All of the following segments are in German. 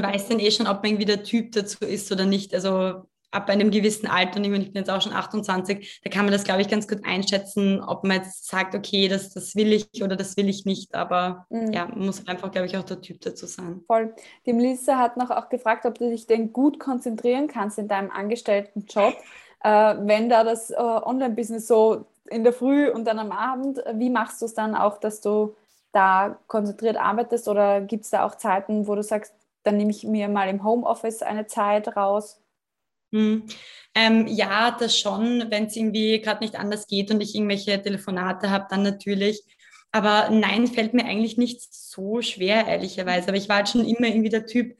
man weiß dann eh schon, ob man irgendwie der Typ dazu ist oder nicht. Also ab einem gewissen Alter, und ich bin jetzt auch schon 28, da kann man das, glaube ich, ganz gut einschätzen, ob man jetzt sagt, okay, das, das will ich oder das will ich nicht. Aber mhm. ja, man muss einfach, glaube ich, auch der Typ dazu sein. Voll. Die Melissa hat noch auch gefragt, ob du dich denn gut konzentrieren kannst in deinem angestellten Job, äh, wenn da das äh, Online-Business so in der Früh und dann am Abend, wie machst du es dann auch, dass du da konzentriert arbeitest oder gibt es da auch Zeiten, wo du sagst, dann nehme ich mir mal im Homeoffice eine Zeit raus? Hm. Ähm, ja, das schon, wenn es irgendwie gerade nicht anders geht und ich irgendwelche Telefonate habe, dann natürlich. Aber nein, fällt mir eigentlich nicht so schwer, ehrlicherweise. Aber ich war halt schon immer irgendwie der Typ,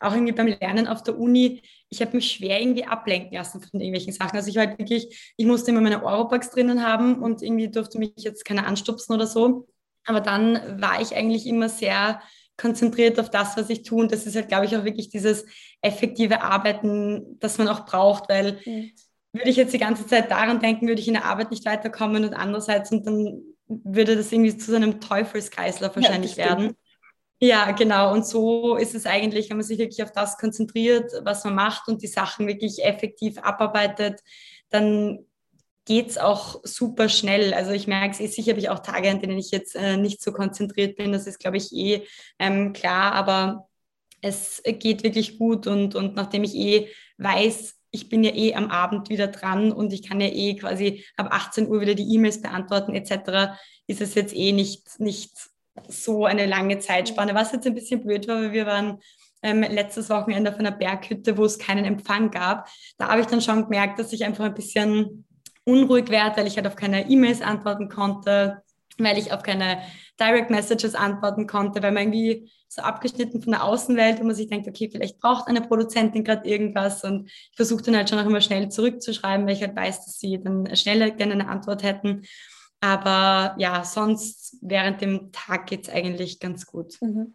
auch irgendwie beim Lernen auf der Uni, ich habe mich schwer irgendwie ablenken lassen von irgendwelchen Sachen. Also ich war halt wirklich, ich musste immer meine Europax drinnen haben und irgendwie durfte mich jetzt keiner anstupsen oder so. Aber dann war ich eigentlich immer sehr konzentriert auf das, was ich tue. Und das ist halt, glaube ich, auch wirklich dieses effektive Arbeiten, das man auch braucht, weil mhm. würde ich jetzt die ganze Zeit daran denken, würde ich in der Arbeit nicht weiterkommen und andererseits und dann würde das irgendwie zu so einem Teufelskreislauf wahrscheinlich ja, werden. Ja, genau. Und so ist es eigentlich, wenn man sich wirklich auf das konzentriert, was man macht und die Sachen wirklich effektiv abarbeitet, dann geht es auch super schnell. Also ich merke es, eh, sicher auch Tage, an denen ich jetzt äh, nicht so konzentriert bin. Das ist, glaube ich, eh ähm, klar, aber es geht wirklich gut und, und nachdem ich eh weiß, ich bin ja eh am Abend wieder dran und ich kann ja eh quasi ab 18 Uhr wieder die E-Mails beantworten etc., ist es jetzt eh nicht, nicht so eine lange Zeitspanne. Was jetzt ein bisschen blöd war, weil wir waren ähm, letztes Wochenende auf einer Berghütte, wo es keinen Empfang gab. Da habe ich dann schon gemerkt, dass ich einfach ein bisschen unruhig werde, weil ich halt auf keine E-Mails antworten konnte, weil ich auf keine Direct Messages antworten konnte, weil man irgendwie so abgeschnitten von der Außenwelt, wo man sich denkt, okay, vielleicht braucht eine Produzentin gerade irgendwas und ich versuche dann halt schon auch immer schnell zurückzuschreiben, weil ich halt weiß, dass sie dann schneller gerne eine Antwort hätten. Aber ja, sonst während dem Tag geht es eigentlich ganz gut. Mhm.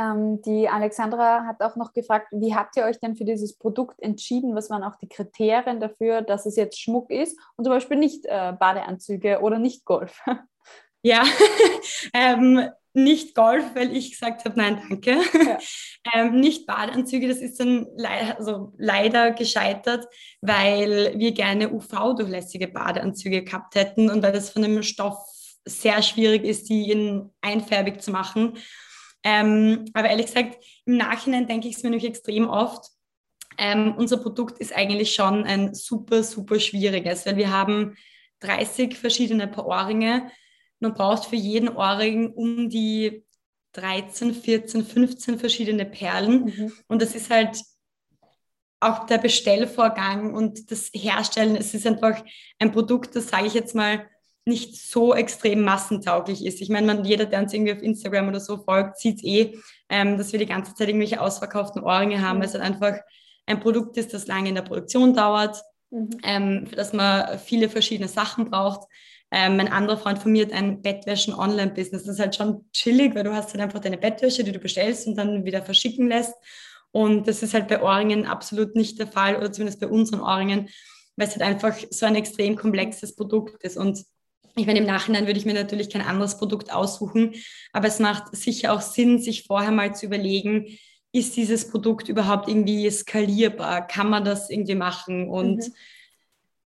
Ähm, die Alexandra hat auch noch gefragt, wie habt ihr euch denn für dieses Produkt entschieden? Was waren auch die Kriterien dafür, dass es jetzt Schmuck ist und zum Beispiel nicht äh, Badeanzüge oder nicht Golf? Ja, ähm, nicht Golf, weil ich gesagt habe, nein, danke. Ja. ähm, nicht Badeanzüge, das ist dann le also leider gescheitert, weil wir gerne UV-durchlässige Badeanzüge gehabt hätten und weil das von dem Stoff sehr schwierig ist, die in einfärbig zu machen. Ähm, aber ehrlich gesagt, im Nachhinein denke ich es mir nämlich extrem oft. Ähm, unser Produkt ist eigentlich schon ein super, super schwieriges, weil wir haben 30 verschiedene Paar Ohrringe. Man braucht für jeden Ohrring um die 13, 14, 15 verschiedene Perlen. Mhm. Und das ist halt auch der Bestellvorgang und das Herstellen. Es ist einfach ein Produkt, das sage ich jetzt mal, nicht so extrem massentauglich ist. Ich meine, man, jeder, der uns irgendwie auf Instagram oder so folgt, sieht eh, ähm, dass wir die ganze Zeit irgendwelche ausverkauften Ohrringe haben, mhm. weil es halt einfach ein Produkt ist, das lange in der Produktion dauert, mhm. ähm, für das man viele verschiedene Sachen braucht. Ähm, mein anderer Freund von mir hat ein Bettwäschen-Online-Business. Das ist halt schon chillig, weil du hast halt einfach deine Bettwäsche, die du bestellst und dann wieder verschicken lässt. Und das ist halt bei Ohrringen absolut nicht der Fall, oder zumindest bei unseren Ohrringen, weil es halt einfach so ein extrem komplexes Produkt ist. Und ich meine, im Nachhinein würde ich mir natürlich kein anderes Produkt aussuchen, aber es macht sicher auch Sinn, sich vorher mal zu überlegen, ist dieses Produkt überhaupt irgendwie skalierbar? Kann man das irgendwie machen? Und mhm.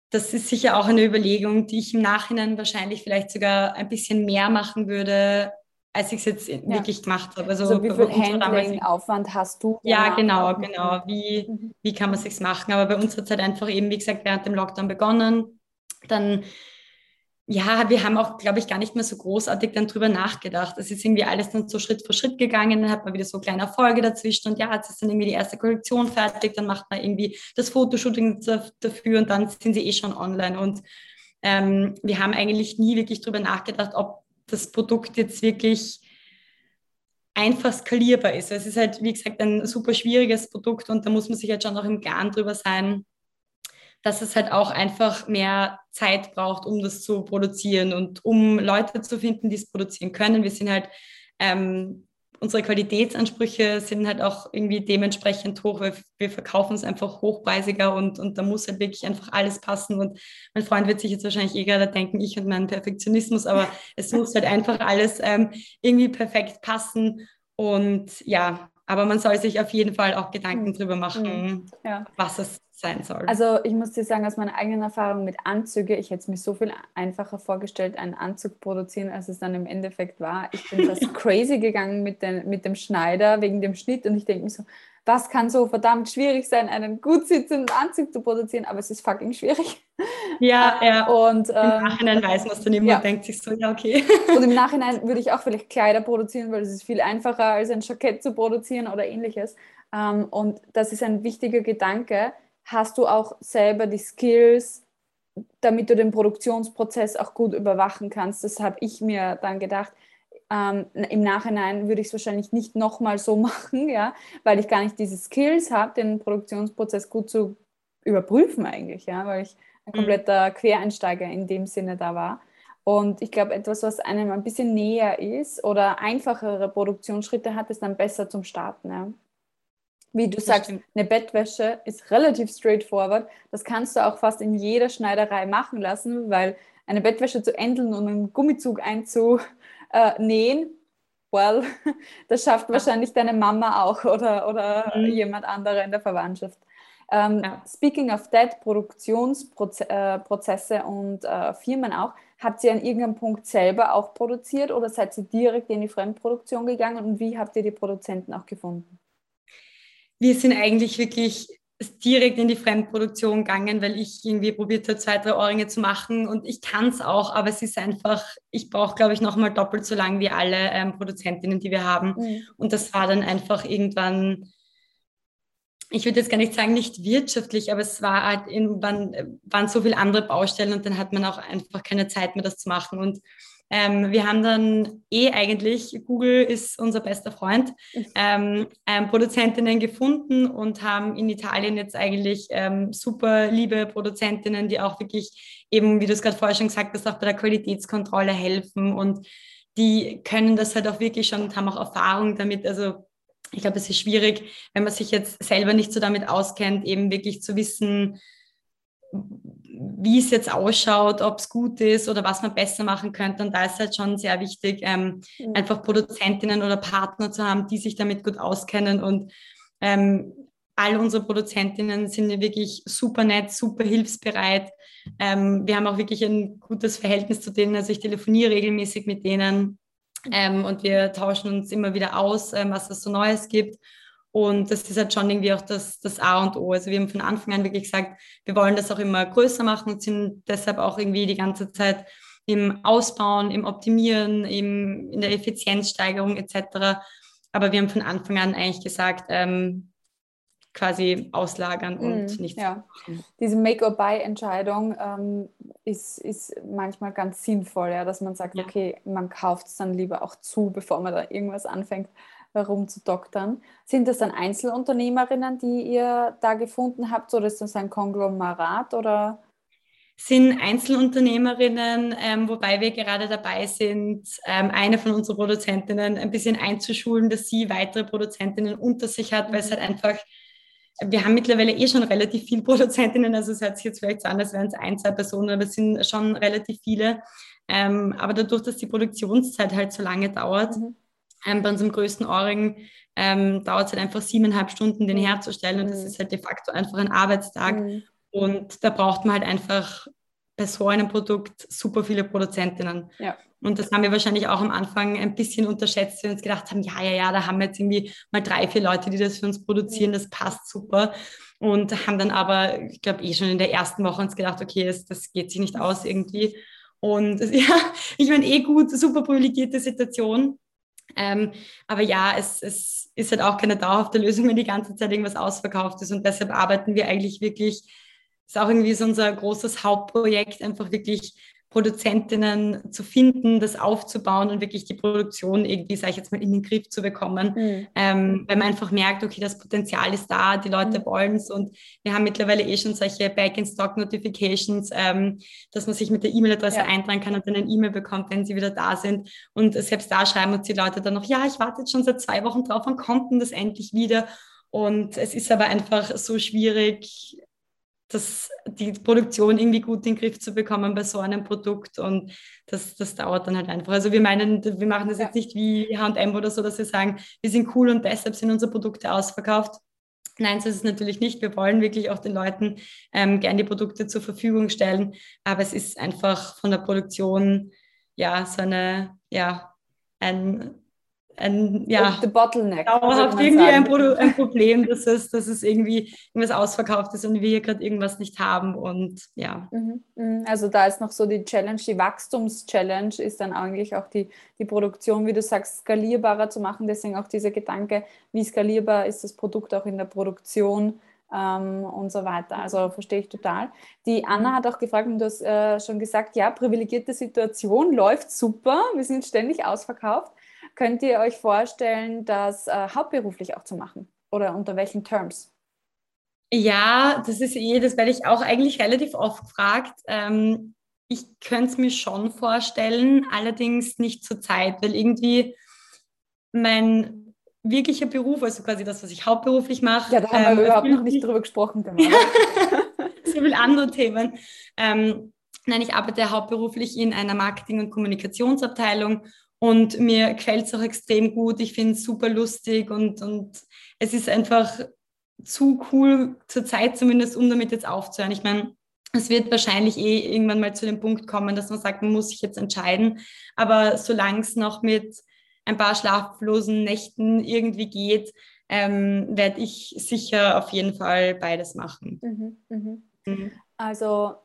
das ist sicher auch eine Überlegung, die ich im Nachhinein wahrscheinlich vielleicht sogar ein bisschen mehr machen würde, als ich es jetzt ja. wirklich gemacht habe. Also, also wie viel Handling-Aufwand hast du? Ja, genau, genau. Wie, mhm. wie kann man es sich machen? Aber bei uns hat es halt einfach eben, wie gesagt, während dem Lockdown begonnen. Dann ja, wir haben auch, glaube ich, gar nicht mehr so großartig dann drüber nachgedacht. Es ist irgendwie alles dann so Schritt für Schritt gegangen, dann hat man wieder so kleine Erfolge dazwischen und ja, jetzt ist dann irgendwie die erste Kollektion fertig, dann macht man irgendwie das Fotoshooting dafür und dann sind sie eh schon online. Und ähm, wir haben eigentlich nie wirklich drüber nachgedacht, ob das Produkt jetzt wirklich einfach skalierbar ist. Es ist halt, wie gesagt, ein super schwieriges Produkt und da muss man sich halt schon auch im Klaren drüber sein, dass es halt auch einfach mehr Zeit braucht, um das zu produzieren und um Leute zu finden, die es produzieren können. Wir sind halt, ähm, unsere Qualitätsansprüche sind halt auch irgendwie dementsprechend hoch, weil wir verkaufen es einfach hochpreisiger und, und da muss halt wirklich einfach alles passen. Und mein Freund wird sich jetzt wahrscheinlich eh gerade denken, ich und mein Perfektionismus, aber es muss halt einfach alles ähm, irgendwie perfekt passen. Und ja, Aber man soll sich auf jeden Fall auch Gedanken mhm. drüber machen, mhm. ja. was es sein soll. Also ich muss dir sagen, aus meiner eigenen Erfahrung mit Anzüge, ich hätte es mir so viel einfacher vorgestellt, einen Anzug produzieren, als es dann im Endeffekt war. Ich bin fast crazy gegangen mit, den, mit dem Schneider wegen dem Schnitt und ich denke mir so, was kann so verdammt schwierig sein, einen gut sitzenden Anzug zu produzieren, aber es ist fucking schwierig. Ja, ja. Und, ähm, Im Nachhinein weiß man es dann immer ja. und denkt sich so, ja, okay. Und im Nachhinein würde ich auch vielleicht Kleider produzieren, weil es ist viel einfacher, als ein Jackett zu produzieren oder ähnliches. Ähm, und das ist ein wichtiger Gedanke. Hast du auch selber die Skills, damit du den Produktionsprozess auch gut überwachen kannst? Das habe ich mir dann gedacht ähm, Im Nachhinein würde ich es wahrscheinlich nicht nochmal so machen, ja, weil ich gar nicht diese Skills habe, den Produktionsprozess gut zu überprüfen eigentlich, ja, weil ich ein mhm. kompletter Quereinsteiger in dem Sinne da war. Und ich glaube, etwas, was einem ein bisschen näher ist oder einfachere Produktionsschritte hat, ist dann besser zum Starten. Ja. Wie du das sagst, stimmt. eine Bettwäsche ist relativ straightforward. Das kannst du auch fast in jeder Schneiderei machen lassen, weil eine Bettwäsche zu endeln und einen Gummizug einzu, äh, nähen, well, das schafft wahrscheinlich deine Mama auch oder, oder mhm. jemand anderer in der Verwandtschaft. Ähm, ja. Speaking of that, Produktionsprozesse äh, und äh, Firmen auch, habt ihr an irgendeinem Punkt selber auch produziert oder seid ihr direkt in die Fremdproduktion gegangen und wie habt ihr die Produzenten auch gefunden? Wir sind eigentlich wirklich direkt in die Fremdproduktion gegangen, weil ich irgendwie probiert habe, zwei, drei Ohrringe zu machen und ich kann es auch, aber es ist einfach, ich brauche, glaube ich, nochmal doppelt so lang wie alle ähm, Produzentinnen, die wir haben. Mhm. Und das war dann einfach irgendwann, ich würde jetzt gar nicht sagen, nicht wirtschaftlich, aber es war halt irgendwann, waren so viele andere Baustellen und dann hat man auch einfach keine Zeit mehr, das zu machen. Und ähm, wir haben dann eh eigentlich, Google ist unser bester Freund, ähm, ähm, Produzentinnen gefunden und haben in Italien jetzt eigentlich ähm, super liebe Produzentinnen, die auch wirklich eben, wie du es gerade vorher schon gesagt hast, auch bei der Qualitätskontrolle helfen und die können das halt auch wirklich schon und haben auch Erfahrung damit. Also ich glaube, es ist schwierig, wenn man sich jetzt selber nicht so damit auskennt, eben wirklich zu wissen, wie es jetzt ausschaut, ob es gut ist oder was man besser machen könnte. Und da ist halt schon sehr wichtig, ähm, mhm. einfach Produzentinnen oder Partner zu haben, die sich damit gut auskennen. Und ähm, all unsere Produzentinnen sind wirklich super nett, super hilfsbereit. Ähm, wir haben auch wirklich ein gutes Verhältnis zu denen. Also ich telefoniere regelmäßig mit denen ähm, und wir tauschen uns immer wieder aus, ähm, was es so Neues gibt. Und das ist halt schon irgendwie auch das, das A und O. Also wir haben von Anfang an wirklich gesagt, wir wollen das auch immer größer machen und sind deshalb auch irgendwie die ganze Zeit im Ausbauen, im Optimieren, im, in der Effizienzsteigerung etc. Aber wir haben von Anfang an eigentlich gesagt, ähm, quasi auslagern und mm, nichts ja. machen. Diese Make-or-Buy-Entscheidung ähm, ist, ist manchmal ganz sinnvoll, ja, dass man sagt, ja. okay, man kauft es dann lieber auch zu, bevor man da irgendwas anfängt herumzudoktern. Sind das dann Einzelunternehmerinnen, die ihr da gefunden habt oder ist das ein Konglomerat oder? Sind Einzelunternehmerinnen, ähm, wobei wir gerade dabei sind, ähm, eine von unseren Produzentinnen ein bisschen einzuschulen, dass sie weitere Produzentinnen unter sich hat, weil es mhm. halt einfach wir haben mittlerweile eh schon relativ viele Produzentinnen, also es hört sich jetzt vielleicht so an, als wären es ein, zwei Personen, aber es sind schon relativ viele. Ähm, aber dadurch, dass die Produktionszeit halt so lange dauert, mhm. Ähm, bei unserem größten Ohrring ähm, dauert es halt einfach siebeneinhalb Stunden, den mhm. herzustellen. Und das mhm. ist halt de facto einfach ein Arbeitstag. Mhm. Und da braucht man halt einfach bei so einem Produkt super viele Produzentinnen. Ja. Und das haben wir wahrscheinlich auch am Anfang ein bisschen unterschätzt, wir uns gedacht haben, ja, ja, ja, da haben wir jetzt irgendwie mal drei, vier Leute, die das für uns produzieren, das passt super. Und haben dann aber, ich glaube, eh schon in der ersten Woche uns gedacht, okay, das, das geht sich nicht aus irgendwie. Und ja, ich meine, eh gut, super privilegierte Situation. Ähm, aber ja, es, es ist halt auch keine dauerhafte Lösung, wenn die ganze Zeit irgendwas ausverkauft ist. Und deshalb arbeiten wir eigentlich wirklich, ist auch irgendwie so unser großes Hauptprojekt, einfach wirklich Produzentinnen zu finden, das aufzubauen und wirklich die Produktion irgendwie, sage ich jetzt mal, in den Griff zu bekommen, mhm. ähm, weil man einfach merkt, okay, das Potenzial ist da, die Leute mhm. wollen es und wir haben mittlerweile eh schon solche Back-in-Stock-Notifications, ähm, dass man sich mit der E-Mail-Adresse ja. eintragen kann und dann eine E-Mail bekommt, wenn sie wieder da sind und selbst da schreiben uns die Leute dann noch, ja, ich warte jetzt schon seit zwei Wochen drauf, wann kommt denn das endlich wieder? Und es ist aber einfach so schwierig, das, die Produktion irgendwie gut in den Griff zu bekommen bei so einem Produkt und das, das dauert dann halt einfach. Also wir meinen, wir machen das ja. jetzt nicht wie H&M oder so, dass wir sagen, wir sind cool und deshalb sind unsere Produkte ausverkauft. Nein, so ist es natürlich nicht. Wir wollen wirklich auch den Leuten ähm, gerne die Produkte zur Verfügung stellen, aber es ist einfach von der Produktion ja so eine, ja, ein ein, ja, The bottleneck, dauerhaft irgendwie ein, ein, Problem, dass es, dass es irgendwie irgendwas ausverkauft ist und wir hier gerade irgendwas nicht haben und ja. Mhm, mhm. Also da ist noch so die Challenge, die Wachstumschallenge ist dann eigentlich auch die, die Produktion, wie du sagst, skalierbarer zu machen. Deswegen auch dieser Gedanke, wie skalierbar ist das Produkt auch in der Produktion ähm, und so weiter. Also verstehe ich total. Die Anna hat auch gefragt, und du hast äh, schon gesagt, ja, privilegierte Situation läuft super, wir sind ständig ausverkauft. Könnt ihr euch vorstellen, das äh, hauptberuflich auch zu machen? Oder unter welchen Terms? Ja, das ist eh, das werde ich auch eigentlich relativ oft gefragt. Ähm, ich könnte es mir schon vorstellen, allerdings nicht zur Zeit, weil irgendwie mein wirklicher Beruf, also quasi das, was ich hauptberuflich mache. Ja, da haben ähm, wir überhaupt noch nicht drüber gesprochen. so viele andere Themen. Ähm, nein, ich arbeite hauptberuflich in einer Marketing- und Kommunikationsabteilung und mir gefällt es auch extrem gut. Ich finde es super lustig und, und es ist einfach zu cool zur Zeit zumindest, um damit jetzt aufzuhören. Ich meine, es wird wahrscheinlich eh irgendwann mal zu dem Punkt kommen, dass man sagt, man muss sich jetzt entscheiden. Aber solange es noch mit ein paar schlaflosen Nächten irgendwie geht, ähm, werde ich sicher auf jeden Fall beides machen. Mhm, mh. mhm. Also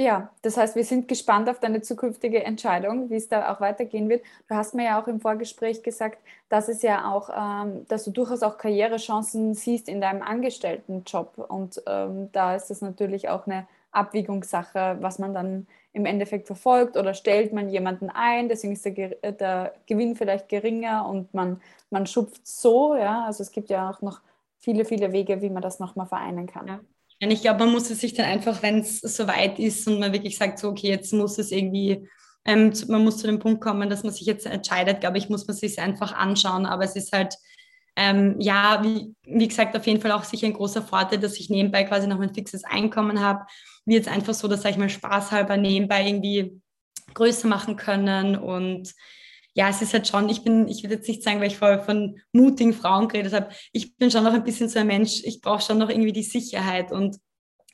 ja, das heißt, wir sind gespannt auf deine zukünftige Entscheidung, wie es da auch weitergehen wird. Du hast mir ja auch im Vorgespräch gesagt, dass es ja auch, ähm, dass du durchaus auch Karrierechancen siehst in deinem Angestelltenjob. Und ähm, da ist das natürlich auch eine Abwägungssache, was man dann im Endeffekt verfolgt oder stellt man jemanden ein, deswegen ist der, äh, der Gewinn vielleicht geringer und man, man schupft so, ja. Also es gibt ja auch noch viele, viele Wege, wie man das nochmal vereinen kann. Ja. Und ich glaube, man muss es sich dann einfach, wenn es soweit ist und man wirklich sagt, so, okay, jetzt muss es irgendwie, ähm, man muss zu dem Punkt kommen, dass man sich jetzt entscheidet, glaube ich, muss man sich einfach anschauen. Aber es ist halt, ähm, ja, wie, wie gesagt, auf jeden Fall auch sicher ein großer Vorteil, dass ich nebenbei quasi noch ein fixes Einkommen habe. Wie jetzt einfach so, dass, sag ich mal, spaßhalber nebenbei irgendwie größer machen können und ja, es ist halt schon, ich bin, ich will jetzt nicht sagen, weil ich vorher von mutigen Frauen geredet habe, ich bin schon noch ein bisschen so ein Mensch, ich brauche schon noch irgendwie die Sicherheit und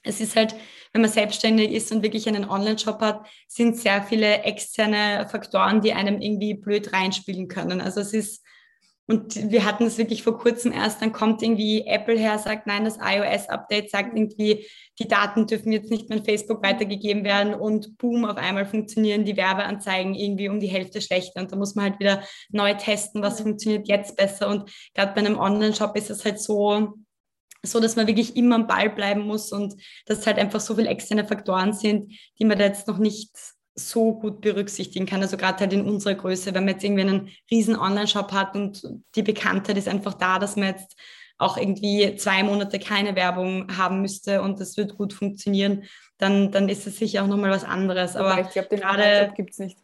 es ist halt, wenn man selbstständig ist und wirklich einen Online-Shop hat, sind sehr viele externe Faktoren, die einem irgendwie blöd reinspielen können. Also es ist und wir hatten es wirklich vor kurzem erst, dann kommt irgendwie Apple her, sagt, nein, das iOS-Update sagt irgendwie, die Daten dürfen jetzt nicht mehr an Facebook weitergegeben werden und boom, auf einmal funktionieren die Werbeanzeigen irgendwie um die Hälfte schlechter und da muss man halt wieder neu testen, was funktioniert jetzt besser. Und gerade bei einem Online-Shop ist es halt so, so, dass man wirklich immer am Ball bleiben muss und dass es halt einfach so viele externe Faktoren sind, die man da jetzt noch nicht so gut berücksichtigen kann. Also gerade halt in unserer Größe, wenn man jetzt irgendwie einen riesen Online-Shop hat und die Bekanntheit ist einfach da, dass man jetzt auch irgendwie zwei Monate keine Werbung haben müsste und das wird gut funktionieren, dann, dann ist es sicher auch nochmal was anderes. Aber ich glaube, den gerade gibt es nicht.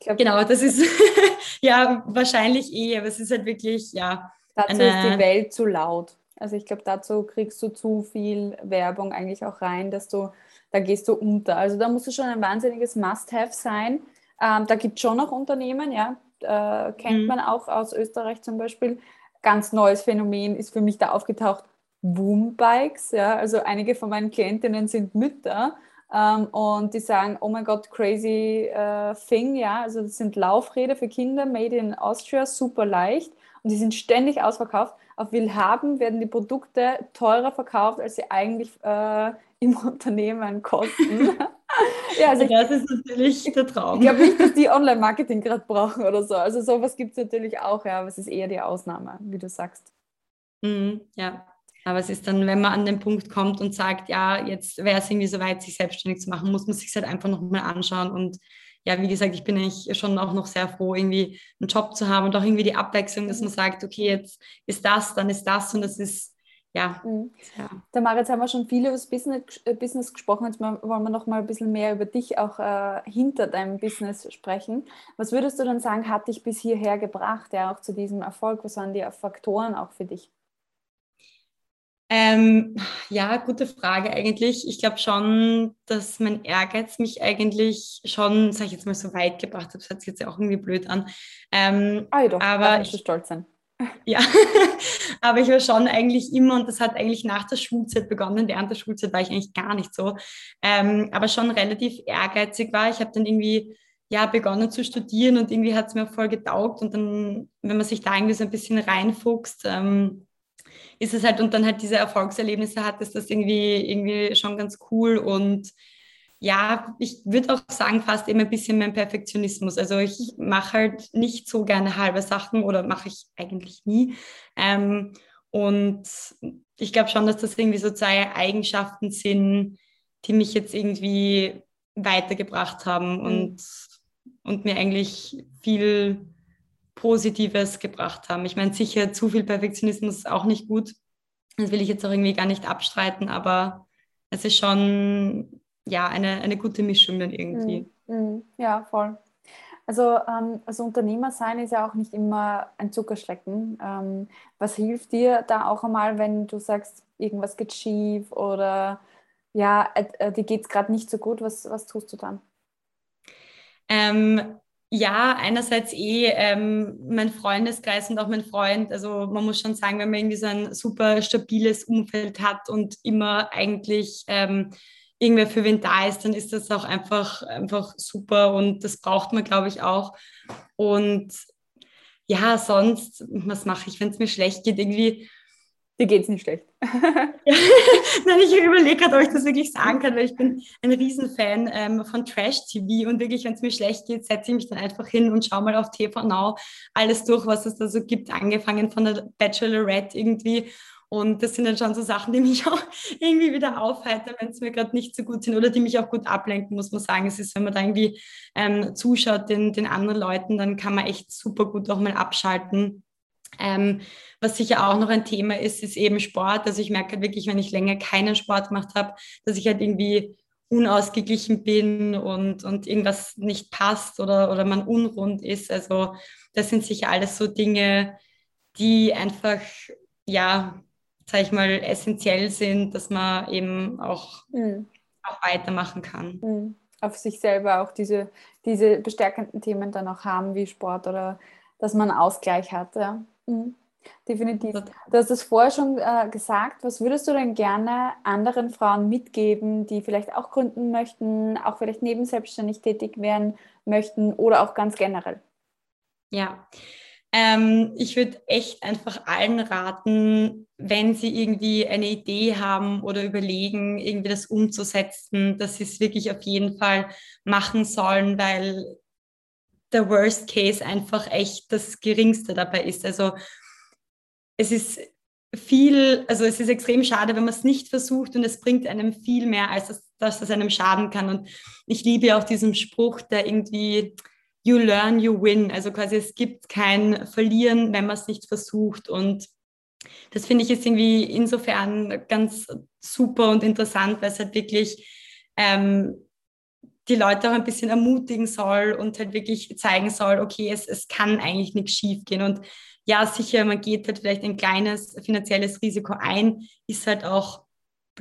Glaub, genau, das ist ja wahrscheinlich eh, aber es ist halt wirklich, ja. Dazu ist die Welt zu laut. Also ich glaube, dazu kriegst du zu viel Werbung eigentlich auch rein, dass du da gehst du unter. Also da muss es schon ein wahnsinniges Must-Have sein. Ähm, da gibt es schon noch Unternehmen, ja, äh, kennt mhm. man auch aus Österreich zum Beispiel. Ganz neues Phänomen ist für mich da aufgetaucht, Boombikes. Ja, also einige von meinen Klientinnen sind Mütter ähm, und die sagen, oh mein Gott, crazy äh, thing, ja. Also das sind Laufräder für Kinder, made in Austria, super leicht und die sind ständig ausverkauft. Auf Willhaben werden die Produkte teurer verkauft, als sie eigentlich äh, im Unternehmen kosten. ja, also das ist natürlich der Traum. Ich glaube nicht, dass die Online-Marketing gerade brauchen oder so. Also sowas gibt es natürlich auch, ja, aber es ist eher die Ausnahme, wie du sagst. Mhm, ja, aber es ist dann, wenn man an den Punkt kommt und sagt, ja, jetzt wäre es irgendwie soweit, sich selbstständig zu machen, muss man sich halt einfach nochmal anschauen. Und ja, wie gesagt, ich bin eigentlich schon auch noch sehr froh, irgendwie einen Job zu haben und auch irgendwie die Abwechslung, dass man sagt, okay, jetzt ist das, dann ist das und das ist ja. Mhm. ja. Tamara, jetzt haben wir schon viel über das Business, äh, Business gesprochen. Jetzt wollen wir noch mal ein bisschen mehr über dich auch äh, hinter deinem Business sprechen. Was würdest du dann sagen, hat dich bis hierher gebracht, ja, auch zu diesem Erfolg? Was waren die Faktoren auch für dich? Ähm, ja, gute Frage eigentlich. Ich glaube schon, dass mein Ehrgeiz mich eigentlich schon, sag ich jetzt mal, so weit gebracht hat. Das hört sich jetzt ja auch irgendwie blöd an. Ähm, ah, ja, doch, aber ich stolz sein. Ja, aber ich war schon eigentlich immer, und das hat eigentlich nach der Schulzeit begonnen, während der Schulzeit war ich eigentlich gar nicht so, ähm, aber schon relativ ehrgeizig war. Ich habe dann irgendwie ja, begonnen zu studieren und irgendwie hat es mir voll getaugt und dann, wenn man sich da irgendwie so ein bisschen reinfuchst, ähm, ist es halt und dann halt diese Erfolgserlebnisse hat, ist das irgendwie, irgendwie schon ganz cool und ja, ich würde auch sagen, fast eben ein bisschen mein Perfektionismus. Also ich mache halt nicht so gerne halbe Sachen oder mache ich eigentlich nie. Ähm, und ich glaube schon, dass das irgendwie so zwei Eigenschaften sind, die mich jetzt irgendwie weitergebracht haben mhm. und, und mir eigentlich viel Positives gebracht haben. Ich meine, sicher zu viel Perfektionismus ist auch nicht gut. Das will ich jetzt auch irgendwie gar nicht abstreiten, aber es ist schon ja eine, eine gute Mischung dann irgendwie. Mm, mm, ja, voll. Also, ähm, also Unternehmer sein ist ja auch nicht immer ein Zuckerschlecken. Ähm, was hilft dir da auch einmal, wenn du sagst, irgendwas geht schief oder ja, äh, äh dir geht es gerade nicht so gut, was, was tust du dann? Ähm, ja, einerseits eh ähm, mein Freundeskreis und auch mein Freund. Also man muss schon sagen, wenn man irgendwie so ein super stabiles Umfeld hat und immer eigentlich ähm, irgendwer für wen da ist, dann ist das auch einfach, einfach super und das braucht man, glaube ich, auch. Und ja, sonst, was mache ich, wenn es mir schlecht geht? Irgendwie Dir geht es nicht schlecht. Nein, ich überlege gerade, ob ich das wirklich sagen kann, weil ich bin ein Riesenfan ähm, von Trash-TV und wirklich, wenn es mir schlecht geht, setze ich mich dann einfach hin und schaue mal auf TV Now alles durch, was es da so gibt, angefangen von der Bachelorette irgendwie. Und das sind dann schon so Sachen, die mich auch irgendwie wieder aufheitern, wenn es mir gerade nicht so gut sind oder die mich auch gut ablenken, muss man sagen. Es ist, wenn man da irgendwie ähm, zuschaut den, den anderen Leuten, dann kann man echt super gut auch mal abschalten. Ähm, was sicher auch noch ein Thema ist, ist eben Sport. Also ich merke halt wirklich, wenn ich länger keinen Sport gemacht habe, dass ich halt irgendwie unausgeglichen bin und, und irgendwas nicht passt oder, oder man unrund ist. Also das sind sicher alles so Dinge, die einfach, ja, sag ich mal, essentiell sind, dass man eben auch, mhm. auch weitermachen kann. Mhm. Auf sich selber auch diese, diese bestärkenden Themen dann auch haben, wie Sport oder dass man Ausgleich hat. Ja. Mhm. Definitiv. Du hast es vorher schon äh, gesagt. Was würdest du denn gerne anderen Frauen mitgeben, die vielleicht auch gründen möchten, auch vielleicht nebenselbstständig tätig werden möchten oder auch ganz generell? Ja, ähm, ich würde echt einfach allen raten, wenn sie irgendwie eine Idee haben oder überlegen, irgendwie das umzusetzen, dass sie es wirklich auf jeden Fall machen sollen, weil der Worst Case einfach echt das Geringste dabei ist. Also es ist viel, also es ist extrem schade, wenn man es nicht versucht und es bringt einem viel mehr, als das, dass es einem schaden kann. Und ich liebe auch diesen Spruch, der irgendwie you learn, you win. Also quasi es gibt kein Verlieren, wenn man es nicht versucht. Und das finde ich jetzt irgendwie insofern ganz super und interessant, weil es halt wirklich ähm, die Leute auch ein bisschen ermutigen soll und halt wirklich zeigen soll, okay, es, es kann eigentlich nichts schief gehen. Und ja, sicher, man geht halt vielleicht ein kleines finanzielles Risiko ein, ist halt auch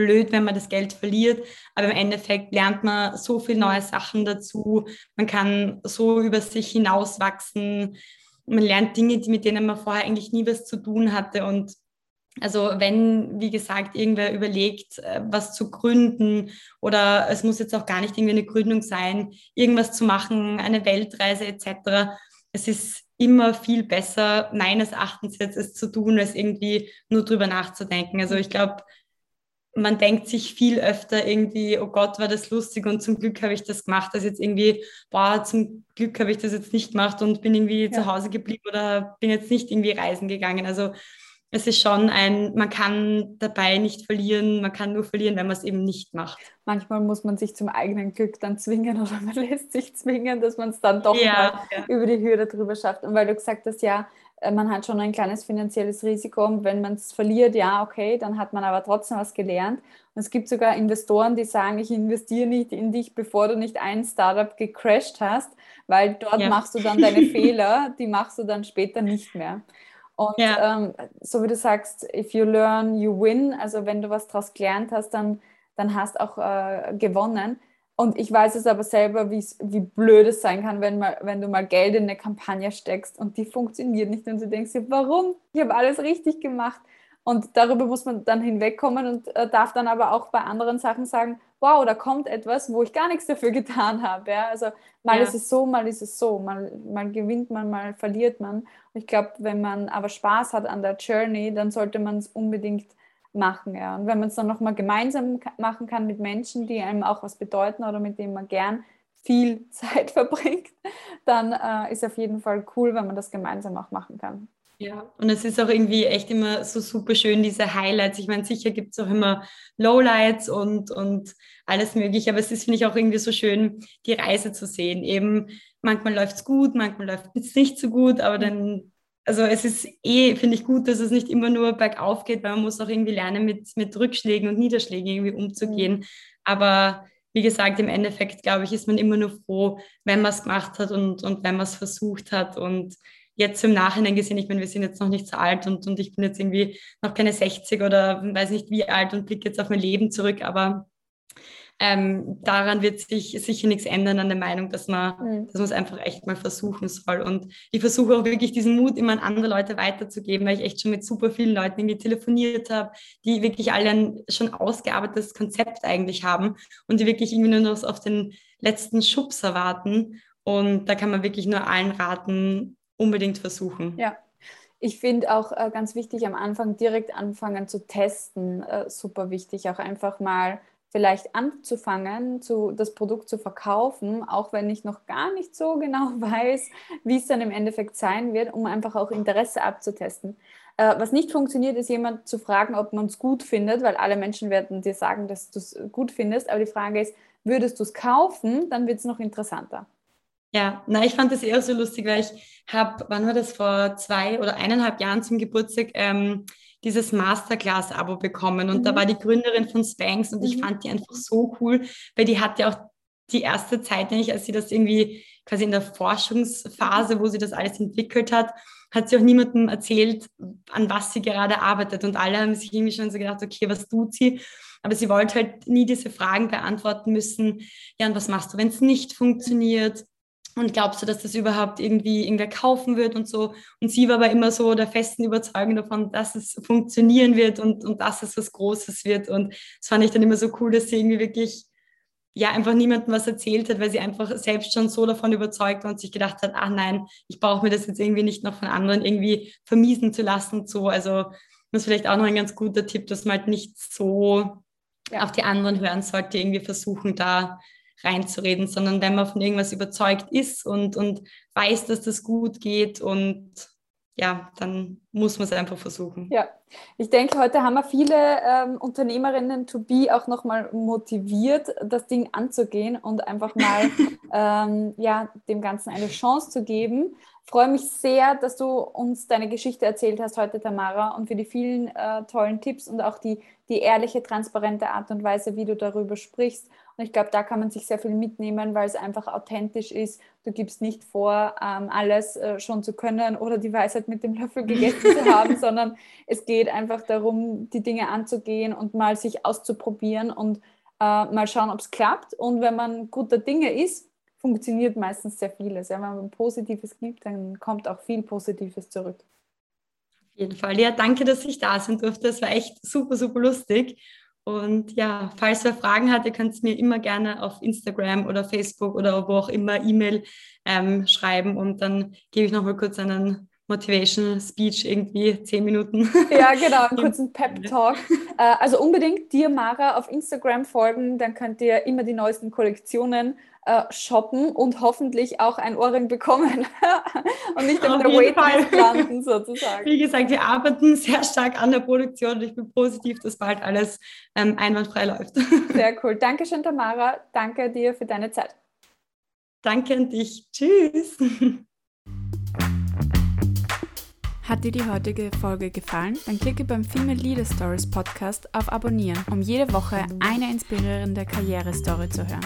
blöd, wenn man das Geld verliert, aber im Endeffekt lernt man so viele neue Sachen dazu, man kann so über sich hinauswachsen, man lernt Dinge, die, mit denen man vorher eigentlich nie was zu tun hatte und also wenn, wie gesagt, irgendwer überlegt, äh, was zu gründen oder es muss jetzt auch gar nicht irgendwie eine Gründung sein, irgendwas zu machen, eine Weltreise etc. Es ist immer viel besser, meines Erachtens jetzt es zu tun, als irgendwie nur drüber nachzudenken. Also ich glaube, man denkt sich viel öfter irgendwie, oh Gott, war das lustig und zum Glück habe ich das gemacht, als jetzt irgendwie, boah, zum Glück habe ich das jetzt nicht gemacht und bin irgendwie ja. zu Hause geblieben oder bin jetzt nicht irgendwie reisen gegangen. Also es ist schon ein, man kann dabei nicht verlieren, man kann nur verlieren, wenn man es eben nicht macht. Manchmal muss man sich zum eigenen Glück dann zwingen oder man lässt sich zwingen, dass man es dann doch ja, ja. über die Hürde drüber schafft. Und weil du gesagt hast, ja, man hat schon ein kleines finanzielles Risiko und wenn man es verliert, ja, okay, dann hat man aber trotzdem was gelernt. Und es gibt sogar Investoren, die sagen, ich investiere nicht in dich, bevor du nicht ein Startup gecrashed hast, weil dort ja. machst du dann deine Fehler, die machst du dann später nicht mehr. Und ja. ähm, so wie du sagst, if you learn, you win. Also wenn du was daraus gelernt hast, dann, dann hast auch äh, gewonnen. Und ich weiß es aber selber, wie blöd es sein kann, wenn, mal, wenn du mal Geld in eine Kampagne steckst und die funktioniert nicht und du denkst dir, warum? Ich habe alles richtig gemacht. Und darüber muss man dann hinwegkommen und äh, darf dann aber auch bei anderen Sachen sagen, wow, da kommt etwas, wo ich gar nichts dafür getan habe. Ja? Also mal ja. ist es so, mal ist es so, mal, mal gewinnt man, mal verliert man. Und ich glaube, wenn man aber Spaß hat an der Journey, dann sollte man es unbedingt machen. Ja. Und wenn man es dann nochmal gemeinsam machen kann mit Menschen, die einem auch was bedeuten oder mit denen man gern viel Zeit verbringt, dann äh, ist auf jeden Fall cool, wenn man das gemeinsam auch machen kann. Ja, und es ist auch irgendwie echt immer so super schön, diese Highlights. Ich meine, sicher gibt es auch immer Lowlights und, und alles Mögliche, aber es ist, finde ich, auch irgendwie so schön, die Reise zu sehen. Eben, manchmal läuft es gut, manchmal läuft es nicht so gut, aber dann, also es ist eh, finde ich, gut, dass es nicht immer nur bergauf geht, weil man muss auch irgendwie lernen, mit, mit Rückschlägen und Niederschlägen irgendwie umzugehen. Mhm. Aber wie gesagt, im Endeffekt, glaube ich, ist man immer nur froh, wenn man es gemacht hat und, und wenn man es versucht hat und jetzt im Nachhinein gesehen, ich meine, wir sind jetzt noch nicht so alt und, und ich bin jetzt irgendwie noch keine 60 oder weiß nicht wie alt und blicke jetzt auf mein Leben zurück, aber ähm, daran wird sich sicher nichts ändern an der Meinung, dass man, mhm. dass man es einfach echt mal versuchen soll. Und ich versuche auch wirklich diesen Mut immer an andere Leute weiterzugeben, weil ich echt schon mit super vielen Leuten irgendwie telefoniert habe, die wirklich alle ein schon ausgearbeitetes Konzept eigentlich haben und die wirklich irgendwie nur noch auf den letzten Schubs erwarten. Und da kann man wirklich nur allen raten, unbedingt versuchen. Ja. Ich finde auch äh, ganz wichtig am Anfang direkt anfangen zu testen, äh, super wichtig, auch einfach mal vielleicht anzufangen, zu, das Produkt zu verkaufen, auch wenn ich noch gar nicht so genau weiß, wie es dann im Endeffekt sein wird, um einfach auch Interesse abzutesten. Äh, was nicht funktioniert, ist jemand zu fragen, ob man es gut findet, weil alle Menschen werden dir sagen, dass du es gut findest. Aber die Frage ist, würdest du es kaufen, dann wird es noch interessanter. Ja, na, ich fand das eher so lustig, weil ich habe, wann war das, vor zwei oder eineinhalb Jahren zum Geburtstag ähm, dieses Masterclass-Abo bekommen und mhm. da war die Gründerin von Spanx und mhm. ich fand die einfach so cool, weil die hatte auch die erste Zeit, nämlich als sie das irgendwie quasi in der Forschungsphase, wo sie das alles entwickelt hat, hat sie auch niemandem erzählt, an was sie gerade arbeitet und alle haben sich irgendwie schon so gedacht, okay, was tut sie? Aber sie wollte halt nie diese Fragen beantworten müssen. Ja, und was machst du, wenn es nicht funktioniert? Und glaubst du, dass das überhaupt irgendwie irgendwer kaufen wird und so? Und sie war aber immer so der festen Überzeugung davon, dass es funktionieren wird und, und dass es was Großes wird. Und das fand ich dann immer so cool, dass sie irgendwie wirklich ja einfach niemandem was erzählt hat, weil sie einfach selbst schon so davon überzeugt war und sich gedacht hat, ach nein, ich brauche mir das jetzt irgendwie nicht noch von anderen irgendwie vermiesen zu lassen und so. Also das ist vielleicht auch noch ein ganz guter Tipp, dass man halt nicht so ja. auf die anderen hören sollte, irgendwie versuchen, da reinzureden, sondern wenn man von irgendwas überzeugt ist und, und weiß, dass das gut geht und ja, dann muss man es einfach versuchen. Ja, ich denke, heute haben wir viele ähm, Unternehmerinnen to be auch nochmal motiviert, das Ding anzugehen und einfach mal ähm, ja, dem Ganzen eine Chance zu geben. Ich freue mich sehr, dass du uns deine Geschichte erzählt hast heute, Tamara, und für die vielen äh, tollen Tipps und auch die, die ehrliche, transparente Art und Weise, wie du darüber sprichst und ich glaube, da kann man sich sehr viel mitnehmen, weil es einfach authentisch ist. Du gibst nicht vor, ähm, alles äh, schon zu können oder die Weisheit mit dem Löffel gegessen zu haben, sondern es geht einfach darum, die Dinge anzugehen und mal sich auszuprobieren und äh, mal schauen, ob es klappt. Und wenn man guter Dinge ist, funktioniert meistens sehr vieles. Ja, wenn man Positives gibt, dann kommt auch viel Positives zurück. Auf jeden Fall. Ja, danke, dass ich da sein durfte. Das war echt super, super lustig. Und ja, falls wer Fragen hat, ihr könnt es mir immer gerne auf Instagram oder Facebook oder wo auch immer E-Mail ähm, schreiben und dann gebe ich nochmal kurz einen Motivation Speech, irgendwie zehn Minuten. Ja, genau, einen kurzen Pep Talk. Äh, also unbedingt dir, Mara, auf Instagram folgen, dann könnt ihr immer die neuesten Kollektionen äh, shoppen und hoffentlich auch ein Ohrring bekommen und nicht auf, der Waitlist landen sozusagen. Wie gesagt, wir arbeiten sehr stark an der Produktion und ich bin positiv, dass bald alles ähm, einwandfrei läuft. Sehr cool. Dankeschön, Tamara. Danke dir für deine Zeit. Danke an dich. Tschüss. Hat dir die heutige Folge gefallen? Dann klicke beim Female Leader Stories Podcast auf Abonnieren, um jede Woche eine inspirierende Karrierestory zu hören.